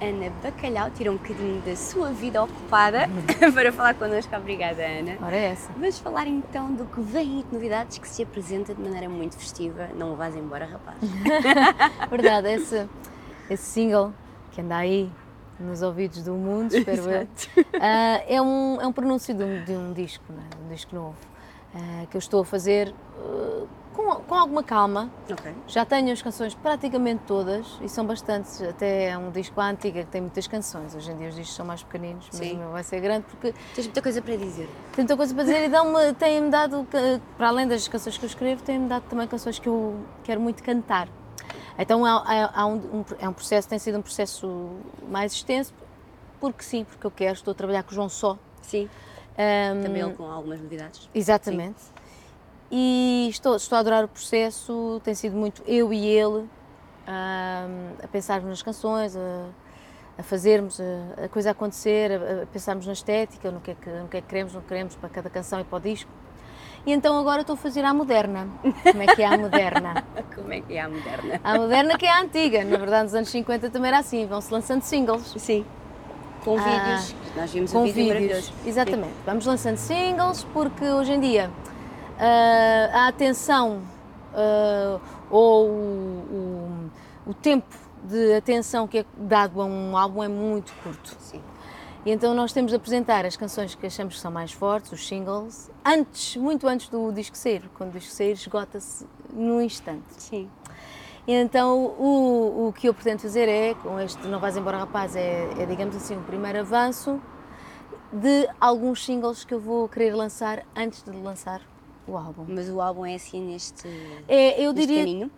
Ana Bacalhau, tira um bocadinho da sua vida ocupada para falar connosco. Obrigada, Ana. Ora é essa. Vamos falar então do que vem aí de novidades que se apresenta de maneira muito festiva. Não o vás embora, rapaz. Verdade, esse, esse single que anda aí nos ouvidos do mundo, espero eu, uh, é, um, é um pronúncio de um, de um disco, é? um disco novo, uh, que eu estou a fazer uh, com, com, alguma calma. Okay. Já tenho as canções praticamente todas e são bastantes, até é um disco à antiga que tem muitas canções. Hoje em dia os discos são mais pequeninos, mas Sim. o meu vai ser grande porque. Tens muita coisa para dizer. Tenho muita coisa para dizer e tem-me dado, para além das canções que eu escrevo, tem-me dado também canções que eu quero muito cantar. Então há, há um, um, é um processo, tem sido um processo mais extenso, porque sim, porque eu quero, estou a trabalhar com o João Só. Sim. Um, Também ele com algumas novidades. Exatamente. Sim. E estou, estou a adorar o processo, tem sido muito eu e ele um, a pensarmos nas canções, a, a fazermos a, a, coisa acontecer, a, a, pensarmos na estética, no que, é que, no que é que queremos, não queremos para cada canção e para o disco. E então agora estou a fazer a moderna. Como é que é a moderna? Como é que é a moderna? A moderna que é a antiga. Na verdade, nos anos 50 também era assim, vão-se lançando singles. Sim. Com ah, vídeos. Nós vimos com um vídeo vídeos. Exatamente. Sim. Vamos lançando singles porque hoje em dia uh, a atenção uh, ou o, o, o tempo de atenção que é dado a um álbum é muito curto. Sim. E então nós temos de apresentar as canções que achamos que são mais fortes, os singles, antes, muito antes do disco sair. Quando o disco sair, esgota-se num instante. Sim. E então o, o que eu pretendo fazer é, com este Não Vais Embora Rapaz, é, é digamos assim um primeiro avanço de alguns singles que eu vou querer lançar antes de lançar o álbum. Mas o álbum é assim neste, é, eu neste diria, caminho?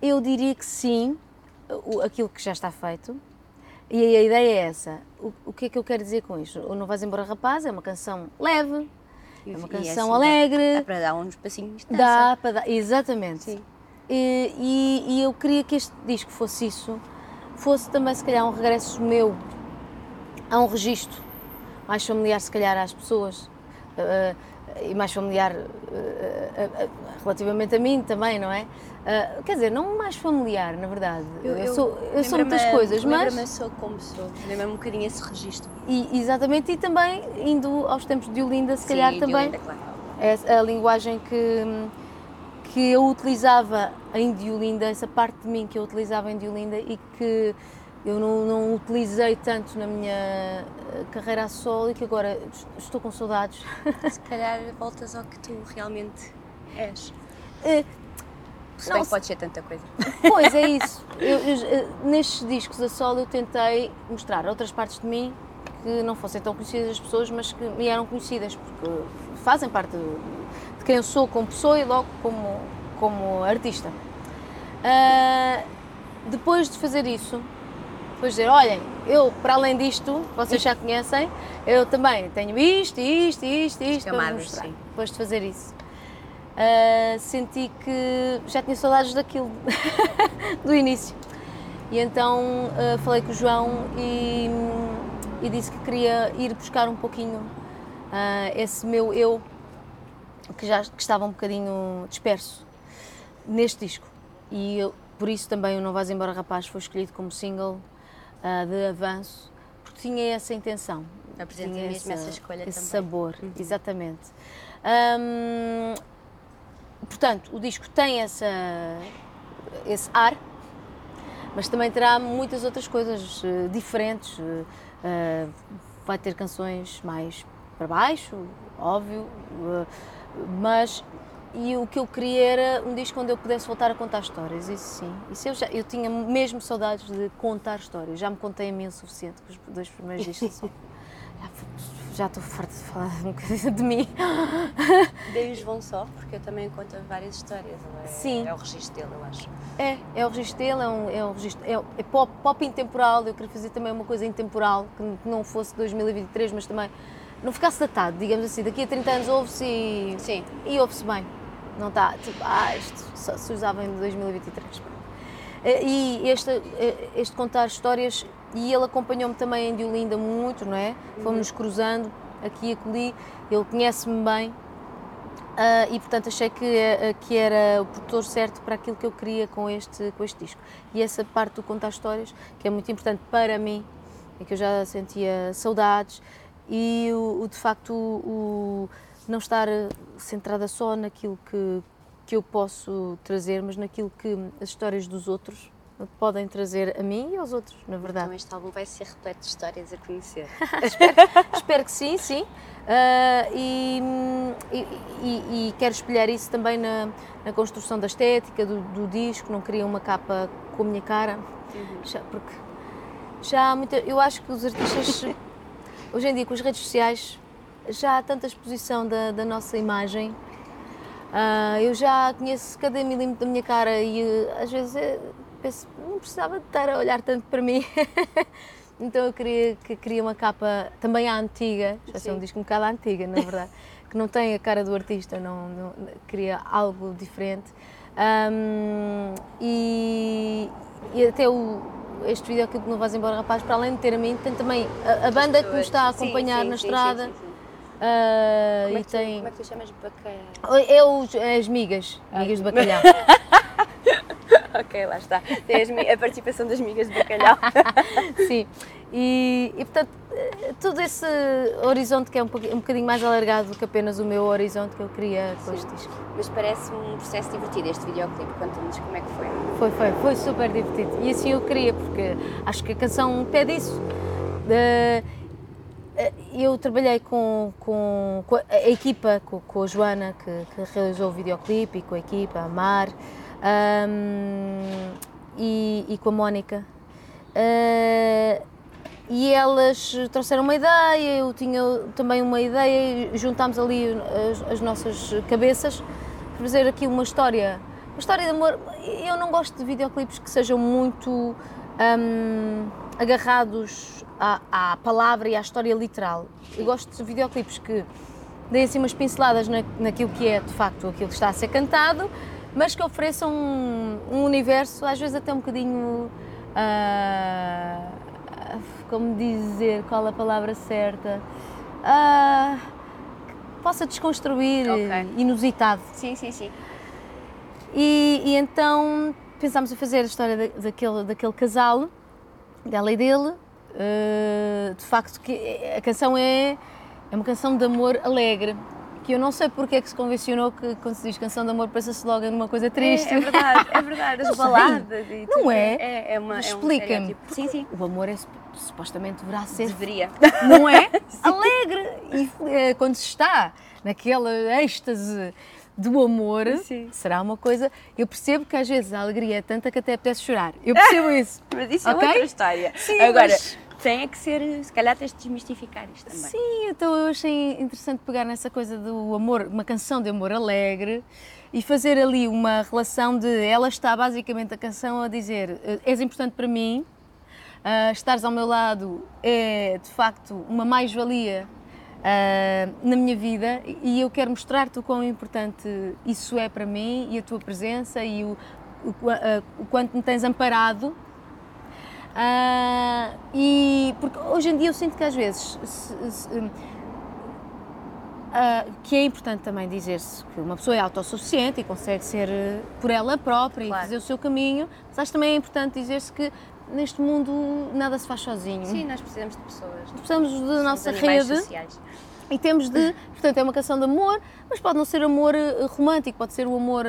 Eu diria que sim, aquilo que já está feito. E a ideia é essa. O, o que é que eu quero dizer com isto? O Não Vais Embora Rapaz é uma canção leve, é uma canção é assim, alegre. Dá, dá, para dar uns passinhos de dança. Dá para dar, exatamente. Sim. E, e, e, eu queria que este disco fosse isso, fosse também se calhar um regresso meu a um registro mais familiar se calhar às pessoas. Uh, e mais familiar uh, uh, relativamente a mim também, não é? quer dizer, não mais familiar, na verdade. Eu, eu sou, eu sou muitas coisas, mas. Lembra-me sou como sou, lembra-me um bocadinho esse registro. E, exatamente, e também indo aos tempos de Olinda, se Sim, calhar também. Olinda, claro. É a linguagem que, que eu utilizava em Diolinda, essa parte de mim que eu utilizava em Diolinda e que eu não, não utilizei tanto na minha eh, carreira a solo e que agora estou com saudades. Se calhar voltas ao que tu realmente és. Uh, Se não, bem pode ser tanta coisa. Pois é isso. Eu, eu, eh, nestes discos a solo eu tentei mostrar outras partes de mim que não fossem tão conhecidas as pessoas, mas que me eram conhecidas, porque fazem parte de quem eu sou como pessoa e logo como, como artista. Uh, depois de fazer isso, depois dizer, olhem, eu, para além disto, vocês já conhecem, eu também tenho isto, isto, isto, isto, para mostrar. Sim. Depois de fazer isso. Uh, senti que já tinha saudades daquilo, do início. E então uh, falei com o João e, e, disse que queria ir buscar um pouquinho uh, esse meu eu, que já que estava um bocadinho disperso neste disco. E eu, por isso também o Não Vais Embora Rapaz foi escolhido como single uh, de avanço, porque tinha essa intenção. Apresenta mesmo essa, essa escolha esse também. sabor, uhum. exatamente. Um, portanto, o disco tem essa, esse ar, mas também terá muitas outras coisas uh, diferentes. Uh, vai ter canções mais para baixo, óbvio, mas e o que eu queria era um disco onde eu pudesse voltar a contar histórias, isso sim. Isso eu, já, eu tinha mesmo saudades de contar histórias, já me contei a mim o suficiente com os dois primeiros discos. já estou farta de falar um bocadinho de mim. Deus vão só, porque eu também conto várias histórias. É, Sim. É o registro dele, eu acho. É, é o registro dele, é um, é um registro, é, é pop, pop intemporal. Eu queria fazer também uma coisa intemporal, que não fosse 2023, mas também não ficasse datado, digamos assim. Daqui a 30 anos ouve-se e, Sim. e ouve-se bem. Não está tipo, ah, isto só se usava em 2023. Eh, e este, eh, este contar histórias, e ele acompanhou-me também em Diolinda muito, não é? Fomos-nos cruzando aqui e acolhi, ele conhece-me bem Uh, e portanto achei que, uh, que era o produtor certo para aquilo que eu queria com este, com este disco. E essa parte do contar histórias, que é muito importante para mim, e que eu já sentia saudades, e o, o de facto o, não estar centrada só naquilo que, que eu posso trazer, mas naquilo que as histórias dos outros podem trazer a mim e aos outros, na verdade. Então este álbum vai ser repleto de histórias a conhecer. espero, espero, que sim, sim. Uh, e, e, e, e, quero espelhar isso também na, na construção da estética do, do, disco. Não queria uma capa com a minha cara, uhum. já, porque já há muita. Eu acho que os artistas, hoje em dia, com as redes sociais, já há tanta exposição da, da nossa imagem. Uh, eu já conheço cada milímetro da minha cara e uh, às vezes é, penso, não precisava de estar a olhar tanto para mim. então eu queria, que, queria uma capa também à antiga, já sei um disco um bocado à antiga, na verdade, que não tem a cara do artista, não, não queria algo diferente. Um, e, e, até o, este vídeo aqui não Vais Embora Rapaz, para além de ter a mim, tem também a, a banda que me está a acompanhar sim, sim, na estrada. Uh, como, é tu, tem... como é que tu chamas bacalhau? É os, as migas, migas de bacalhau. ok, lá está. Tem a participação das migas de bacalhau. Sim, e, e, portanto, todo esse horizonte que é um, um bocadinho mais alargado do que apenas o meu horizonte que eu queria com este disco. Mas parece um processo divertido este videoclipe, conta-nos como é que foi. Foi, foi, foi super divertido. E assim eu queria, porque acho que a canção pede isso. Eu trabalhei com, com, com a equipa, com, com a Joana, que, que, realizou o videoclipe, e com a equipa, a Mar, um, e, e, com a Mónica. Uh, e elas trouxeram uma ideia, eu tinha também uma ideia, e juntámos ali as, as nossas cabeças para fazer aqui uma história, uma história de amor. Eu não gosto de videoclipes que sejam muito um, agarrados à, à, palavra e à história literal. Eu gosto de videoclipes que deem assim umas pinceladas na, naquilo que é de facto aquilo que está a ser cantado, mas que ofereçam um, um universo, às vezes até um bocadinho. Uh, como dizer qual a palavra certa. Uh, que possa desconstruir, okay. inusitado. Sim, sim, sim. E, e então pensámos em fazer a história daquele, daquele casal, dela e dele. Uh, de facto, que a canção é, é uma canção de amor alegre, que eu não sei porque é que se convencionou que quando se diz canção de amor pensa-se logo numa coisa triste. É, é verdade, é verdade, as baladas e Não é? É, é uma. Explica-me. É um sim, sim. O amor é, supostamente deverá ser. Deveria. Não é? Alegre! E eh, quando se está naquela êxtase do amor, Sim. será uma coisa. Eu percebo que às vezes a alegria é tanta que até apetece chorar. Eu percebo isso. mas isso okay? é outra história. Sim, Agora, mas tem é que ser, se calhar tens de desmistificar isto também. Sim, então eu achei interessante pegar nessa coisa do amor, uma canção de amor alegre e fazer ali uma relação de ela está basicamente a canção a dizer eh, és importante para mim, uh, estares ao meu lado é de facto uma mais-valia uh, na minha vida e eu quero mostrar-te o quão importante isso é para mim e a tua presença e o, o, uh, o quanto me tens amparado Uh, e porque hoje em dia eu sinto que às vezes se, se, uh, que é importante também dizer-se que uma pessoa é autossuficiente e consegue ser uh, por ela própria claro. e fazer o seu caminho, mas acho também é importante dizer-se que neste mundo nada se faz sozinho. Sim, nós precisamos de pessoas. Precisamos da nossa rede. Sociais. E temos de, portanto, é uma canção de amor, mas pode não ser amor romântico, pode ser um amor,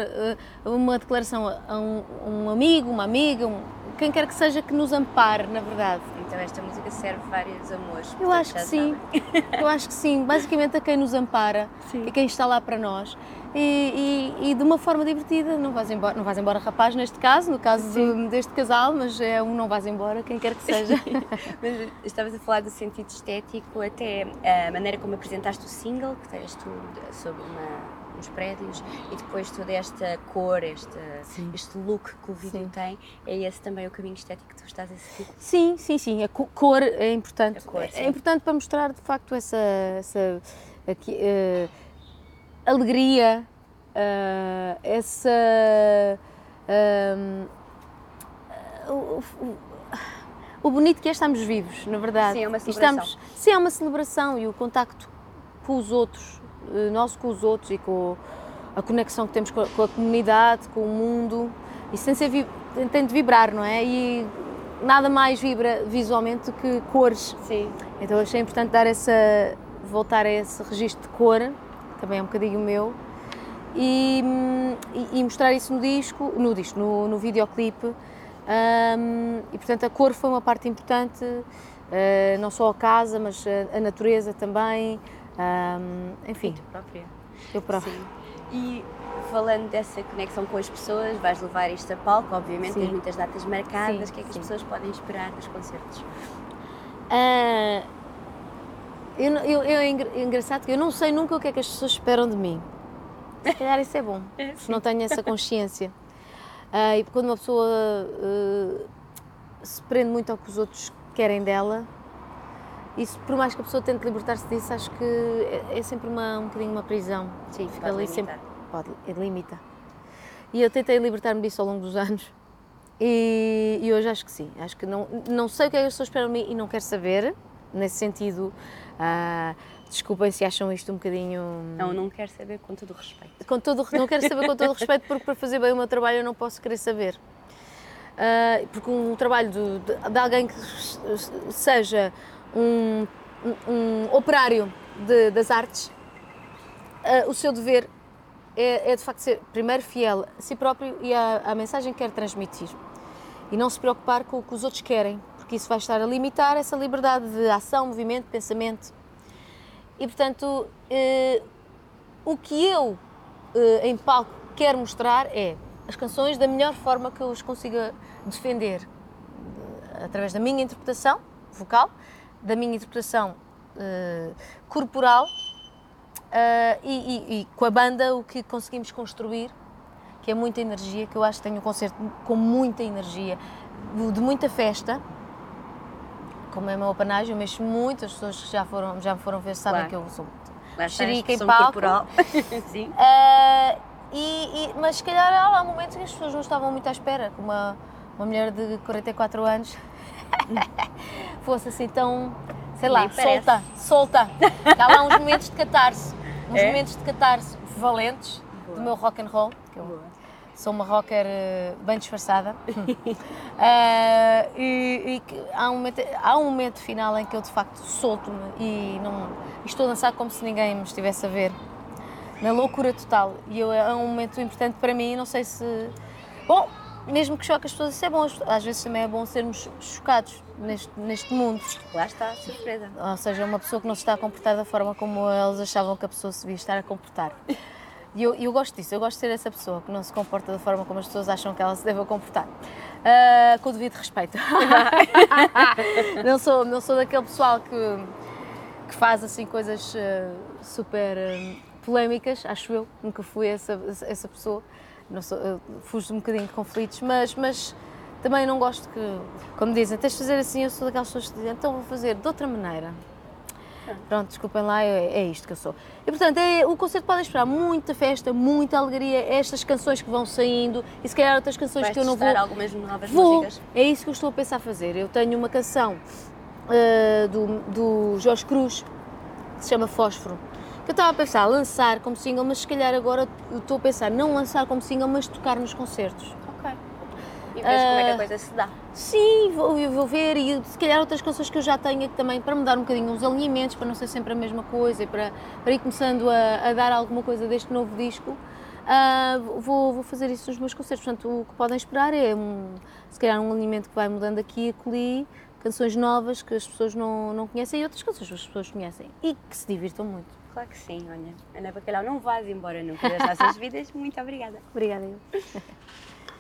uma declaração a um, um amigo, uma amiga, um, quem quer que seja que nos ampare, na verdade. Então esta música serve vários amores. Eu acho que sim. Eu acho que sim. Basicamente a quem nos ampara sim. e quem está lá para nós. E, e, e, de uma forma divertida, não vais embora, não vais embora rapaz neste caso, no caso de, deste casal, mas é um não vais embora, quem quer que seja. mas estavas a falar do sentido estético, até a maneira como apresentaste o single, que tens tu sobre uma os prédios e depois toda esta cor, este, este look que o vídeo sim. tem, é esse também o caminho estético que tu estás a seguir? Sim, sim, sim. A cor é importante. Cor, é importante para mostrar de facto essa, essa aqui, uh, alegria, uh, essa. Uh, o, o, bonito que é estarmos vivos, na verdade. Sim, é uma celebração. Estamos, sim, é uma celebração e o contacto com os outros, eh, nós com os outros e com, a conexão que temos com a, com a comunidade, com o mundo. Isso tem, ser, tem de vibrar, não é? E nada mais vibra visualmente do que cores. Sim. Então achei importante dar essa, voltar a esse registro de cor, também é um bocadinho meu, e, e, e mostrar isso no disco, no disco, no, no videoclipe. Um, e portanto a cor foi uma parte importante, uh, não só a casa, mas a, a natureza também. Um, enfim. E tu própria. Eu própria. Sim. E falando dessa conexão com as pessoas, vais levar isto a palco, obviamente, sim. tens muitas datas marcadas, o que é que sim. as pessoas podem esperar dos concertos? Uh, eu, eu, eu, é engraçado que eu não sei nunca o que é que as pessoas esperam de mim. Se calhar isso é bom, é, porque não tenho essa consciência. Uh, e quando uma pessoa uh, se prende muito ao que os outros querem dela, isso, por mais que a pessoa tente libertar-se disso, acho que é, é, sempre uma, um bocadinho uma prisão. Sim, fica ali limitar. sempre. Pode, limita. E eu tentei libertar-me disso ao longo dos anos e, e, hoje acho que sim. Acho que não, não sei o que é que as pessoas esperam de mim e não quero saber, nesse sentido. Uh, desculpem se acham isto um bocadinho. Não, não quero saber com todo o respeito. Com todo, não quero saber com todo o respeito, porque para fazer bem o meu trabalho eu não posso querer saber. Uh, porque um trabalho de, de, de, alguém que seja um, um, operário de, das artes, uh, o seu dever é, é, de facto ser primeiro fiel a si próprio e à, à mensagem que quer transmitir. E não se preocupar com o que os outros querem, porque isso vai estar a limitar essa liberdade de ação, movimento, pensamento. E portanto, eh, o que eu eh, em palco quero mostrar é as canções da melhor forma que eu os consiga defender, através da minha interpretação vocal, da minha interpretação eh, corporal e, e, e com a banda o que conseguimos construir que é muita energia, que eu acho que tenho um concerto com muita energia, de muita festa, como é o meu apanágio, eu mexo muito, as pessoas que já foram, já me foram ver sabem claro. que eu sou xerica em palco. Corporal. Sim. Uh, e, e, mas se calhar há momentos que as pessoas não estavam muito à espera, que uma, uma mulher de 44 anos fosse assim tão, sei lá, solta, solta. Há lá uns momentos de catarse, uns é? momentos de catarse valentes Boa. do meu rock and roll, que eu sou uma rocker eh, bem disfarçada. uh, e, e há, um momento, há um momento final em que eu de facto solto-me e não estou a dançar como se ninguém me estivesse a ver. Na loucura total. E eu, é um momento importante para mim, não sei se. Bom, mesmo que choque as pessoas, isso é bom. Às vezes também é bom sermos chocados neste, neste mundo. Lá está, surpresa. Ou seja, uma pessoa que não se está a comportar da forma como eles achavam que a pessoa se devia estar a comportar. E eu, eu gosto disso, eu gosto de ser essa pessoa que não se comporta da forma como as pessoas acham que ela se deve comportar. Uh, com o devido respeito. não, sou, não sou daquele pessoal que, que faz assim coisas uh, super uh, polémicas, acho eu. Nunca fui essa, essa pessoa. Não sou, fujo um bocadinho de conflitos, mas, mas também não gosto que, como dizem, tens de fazer assim, eu sou daquelas pessoas que dizem, então vou fazer de outra maneira. Pronto, desculpem lá, é, é, isto que eu sou. E portanto, é, o concerto pode esperar muita festa, muita alegria, estas canções que vão saindo e se calhar outras canções Vais que eu não vou. algumas novas vou. músicas. É isso que eu estou a pensar fazer. Eu tenho uma canção uh, do, do Jorge Cruz que se chama Fósforo. Que eu estava a pensar lançar como single, mas se calhar agora estou a pensar não lançar como single, mas tocar nos concertos. E vês uh, como é que a ah, coisa se dá. Sim, vou, vou ver e se calhar outras canções que eu já tenho também para mudar um bocadinho os alinhamentos, para não ser sempre a mesma coisa e para, para ir começando a, a dar alguma coisa deste novo disco. Uh, vou, vou fazer isso nos meus concertos. Portanto, o que podem esperar é um, se calhar um alinhamento que vai mudando aqui e ali, canções novas que as pessoas não, não conhecem e outras canções que as pessoas conhecem e que se divirtam muito. Claro que sim, olha. Ana Bacalhau, não vás embora nunca das nossas vidas. Muito obrigada. Obrigada eu.